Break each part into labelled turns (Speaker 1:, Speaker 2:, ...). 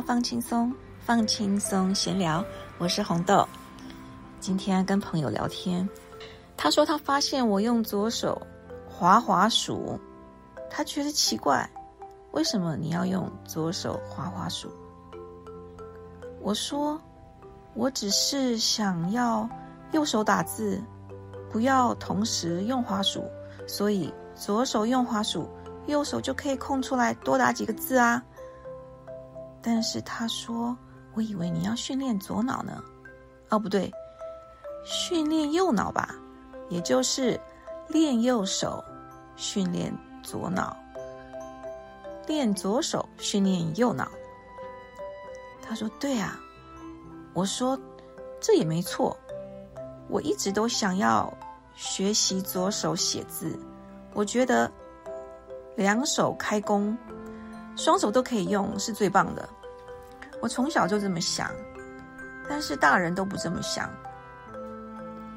Speaker 1: 放轻松，放轻松闲聊。我是红豆。今天跟朋友聊天，他说他发现我用左手滑滑鼠，他觉得奇怪，为什么你要用左手滑滑鼠？我说，我只是想要右手打字，不要同时用滑鼠，所以左手用滑鼠，右手就可以空出来多打几个字啊。但是他说：“我以为你要训练左脑呢，哦，不对，训练右脑吧，也就是练右手，训练左脑，练左手训练右脑。”他说：“对啊。”我说：“这也没错，我一直都想要学习左手写字，我觉得两手开工。”双手都可以用是最棒的。我从小就这么想，但是大人都不这么想，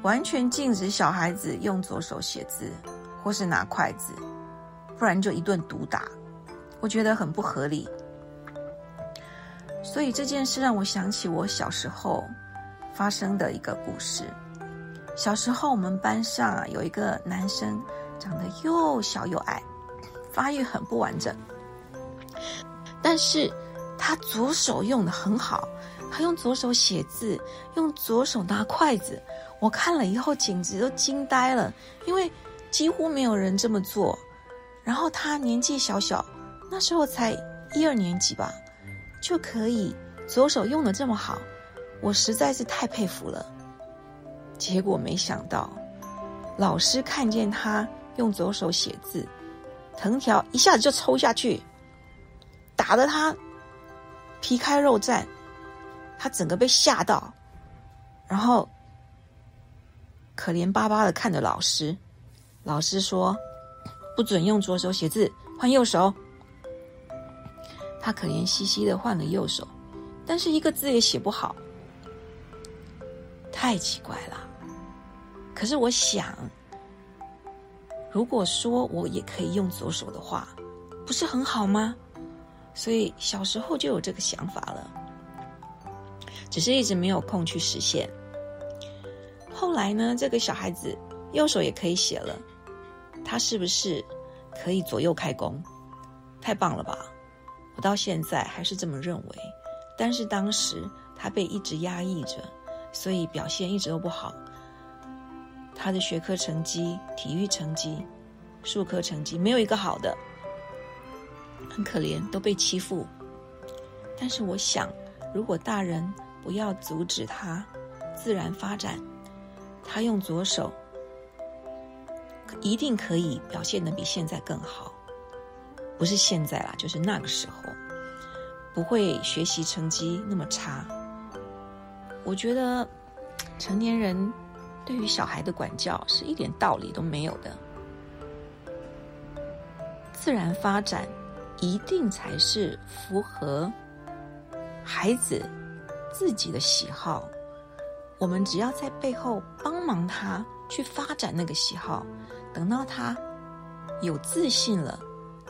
Speaker 1: 完全禁止小孩子用左手写字或是拿筷子，不然就一顿毒打。我觉得很不合理。所以这件事让我想起我小时候发生的一个故事。小时候我们班上啊有一个男生，长得又小又矮，发育很不完整。但是他左手用的很好，他用左手写字，用左手拿筷子。我看了以后简直都惊呆了，因为几乎没有人这么做。然后他年纪小小，那时候才一二年级吧，就可以左手用的这么好，我实在是太佩服了。结果没想到，老师看见他用左手写字，藤条一下子就抽下去。打得他皮开肉绽，他整个被吓到，然后可怜巴巴的看着老师。老师说：“不准用左手写字，换右手。”他可怜兮兮的换了右手，但是一个字也写不好，太奇怪了。可是我想，如果说我也可以用左手的话，不是很好吗？所以小时候就有这个想法了，只是一直没有空去实现。后来呢，这个小孩子右手也可以写了，他是不是可以左右开弓？太棒了吧！我到现在还是这么认为。但是当时他被一直压抑着，所以表现一直都不好。他的学科成绩、体育成绩、数科成绩没有一个好的。很可怜，都被欺负。但是我想，如果大人不要阻止他自然发展，他用左手一定可以表现的比现在更好。不是现在啦，就是那个时候，不会学习成绩那么差。我觉得成年人对于小孩的管教是一点道理都没有的，自然发展。一定才是符合孩子自己的喜好。我们只要在背后帮忙他去发展那个喜好，等到他有自信了，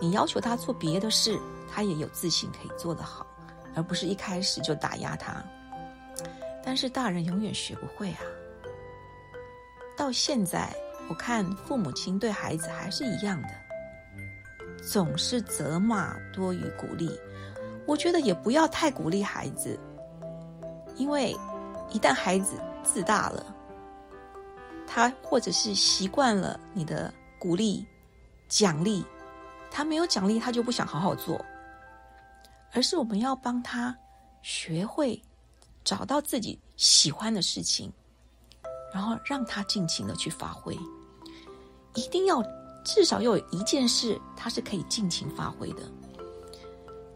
Speaker 1: 你要求他做别的事，他也有自信可以做得好，而不是一开始就打压他。但是大人永远学不会啊！到现在，我看父母亲对孩子还是一样的。总是责骂多于鼓励，我觉得也不要太鼓励孩子，因为一旦孩子自大了，他或者是习惯了你的鼓励、奖励，他没有奖励他就不想好好做，而是我们要帮他学会找到自己喜欢的事情，然后让他尽情的去发挥，一定要。至少又有一件事，他是可以尽情发挥的，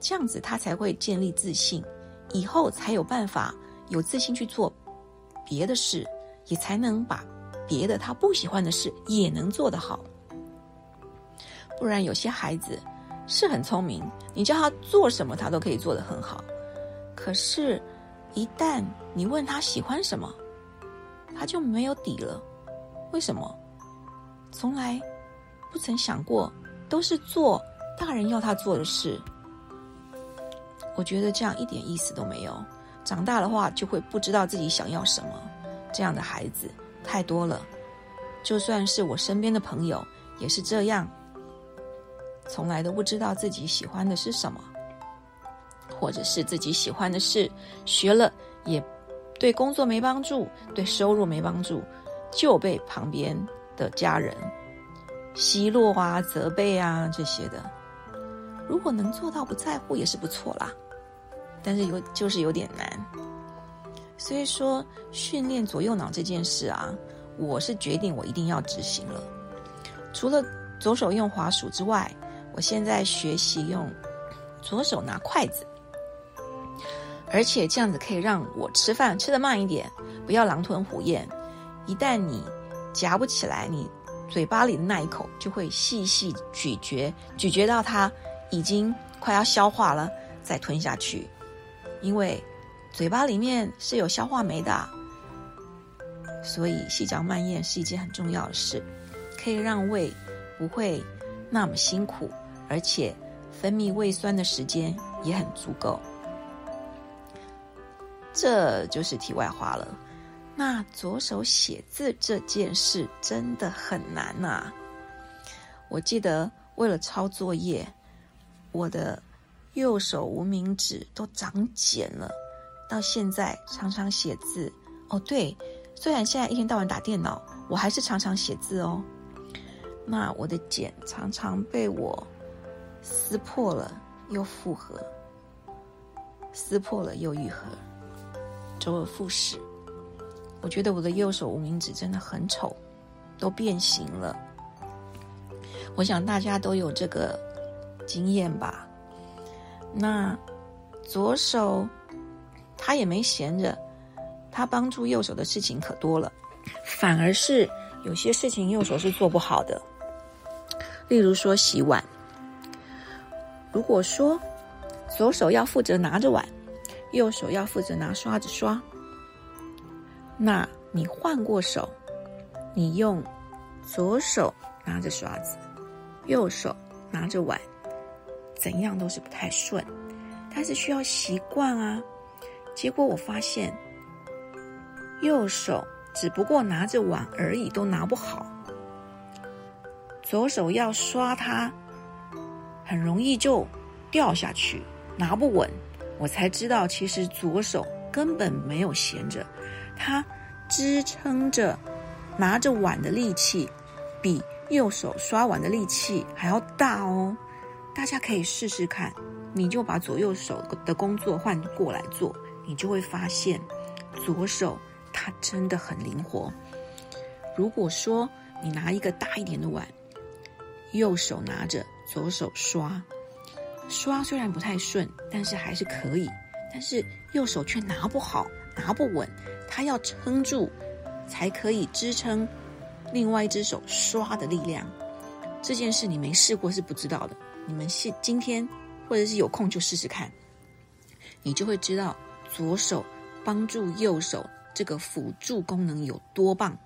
Speaker 1: 这样子他才会建立自信，以后才有办法有自信去做别的事，也才能把别的他不喜欢的事也能做得好。不然有些孩子是很聪明，你叫他做什么，他都可以做得很好，可是，一旦你问他喜欢什么，他就没有底了。为什么？从来。不曾想过，都是做大人要他做的事。我觉得这样一点意思都没有。长大的话就会不知道自己想要什么，这样的孩子太多了。就算是我身边的朋友也是这样，从来都不知道自己喜欢的是什么，或者是自己喜欢的事学了也对工作没帮助，对收入没帮助，就被旁边的家人奚落啊、责备啊这些的。如果能做到不在乎，也是不错啦。但是有就是有点难，所以说训练左右脑这件事啊，我是决定我一定要执行了。除了左手用滑鼠之外，我现在学习用左手拿筷子，而且这样子可以让我吃饭吃的慢一点，不要狼吞虎咽。一旦你夹不起来，你嘴巴里的那一口就会细细咀嚼，咀嚼到它已经快要消化了，再吞下去。因为嘴巴里面是有消化酶的，所以细嚼慢咽是一件很重要的事，可以让胃不会那么辛苦，而且分泌胃酸的时间也很足够。这就是题外话了。那左手写字这件事真的很难呐！我记得为了抄作业，我的。右手无名指都长茧了，到现在常常写字。哦，对，虽然现在一天到晚打电脑，我还是常常写字哦。那我的茧常常被我撕破了又复合，撕破了又愈合，周而复始。我觉得我的右手无名指真的很丑，都变形了。我想大家都有这个经验吧。那左手他也没闲着，他帮助右手的事情可多了，反而是有些事情右手是做不好的。例如说洗碗，如果说左手要负责拿着碗，右手要负责拿刷子刷，那你换过手，你用左手拿着刷子，右手拿着碗。怎样都是不太顺，但是需要习惯啊。结果我发现，右手只不过拿着碗而已，都拿不好。左手要刷它，很容易就掉下去，拿不稳。我才知道，其实左手根本没有闲着，它支撑着拿着碗的力气，比右手刷碗的力气还要大哦。大家可以试试看，你就把左右手的工作换过来做，你就会发现，左手它真的很灵活。如果说你拿一个大一点的碗，右手拿着，左手刷，刷虽然不太顺，但是还是可以。但是右手却拿不好，拿不稳，它要撑住，才可以支撑另外一只手刷的力量。这件事你没试过是不知道的。你们现今天或者是有空就试试看，你就会知道左手帮助右手这个辅助功能有多棒。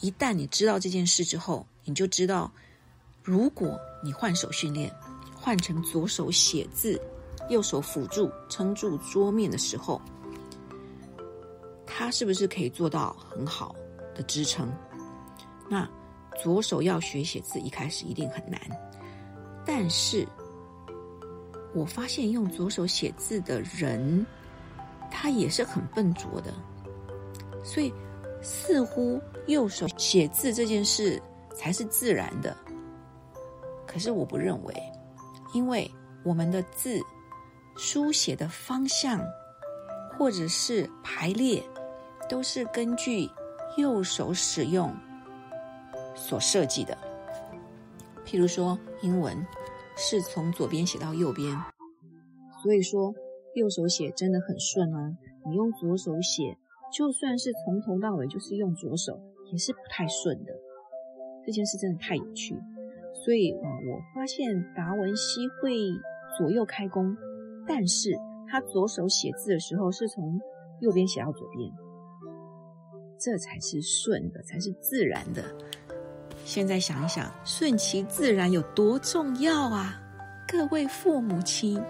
Speaker 1: 一旦你知道这件事之后，你就知道，如果你换手训练，换成左手写字，右手辅助撑住桌面的时候，它是不是可以做到很好的支撑？那左手要学写字，一开始一定很难。但是，我发现用左手写字的人，他也是很笨拙的。所以，似乎右手写字这件事才是自然的。可是我不认为，因为我们的字书写的方向或者是排列，都是根据右手使用所设计的。譬如说，英文是从左边写到右边，所以说右手写真的很顺啊。你用左手写，就算是从头到尾就是用左手，也是不太顺的。这件事真的太有趣，所以啊，我发现达文西会左右开弓，但是他左手写字的时候是从右边写到左边，这才是顺的，才是自然的。现在想一想，顺其自然有多重要啊！各位父母亲，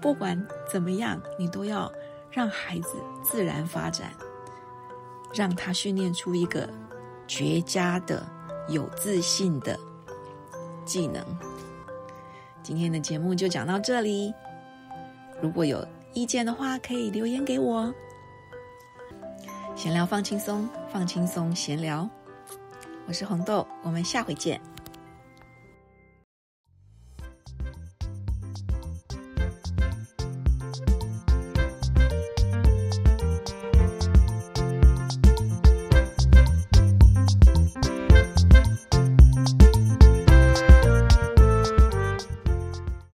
Speaker 1: 不管怎么样，你都要让孩子自然发展，让他训练出一个绝佳的、有自信的技能。今天的节目就讲到这里，如果有意见的话，可以留言给我。闲聊放轻松，放轻松，闲聊。我是红豆，我们下回见。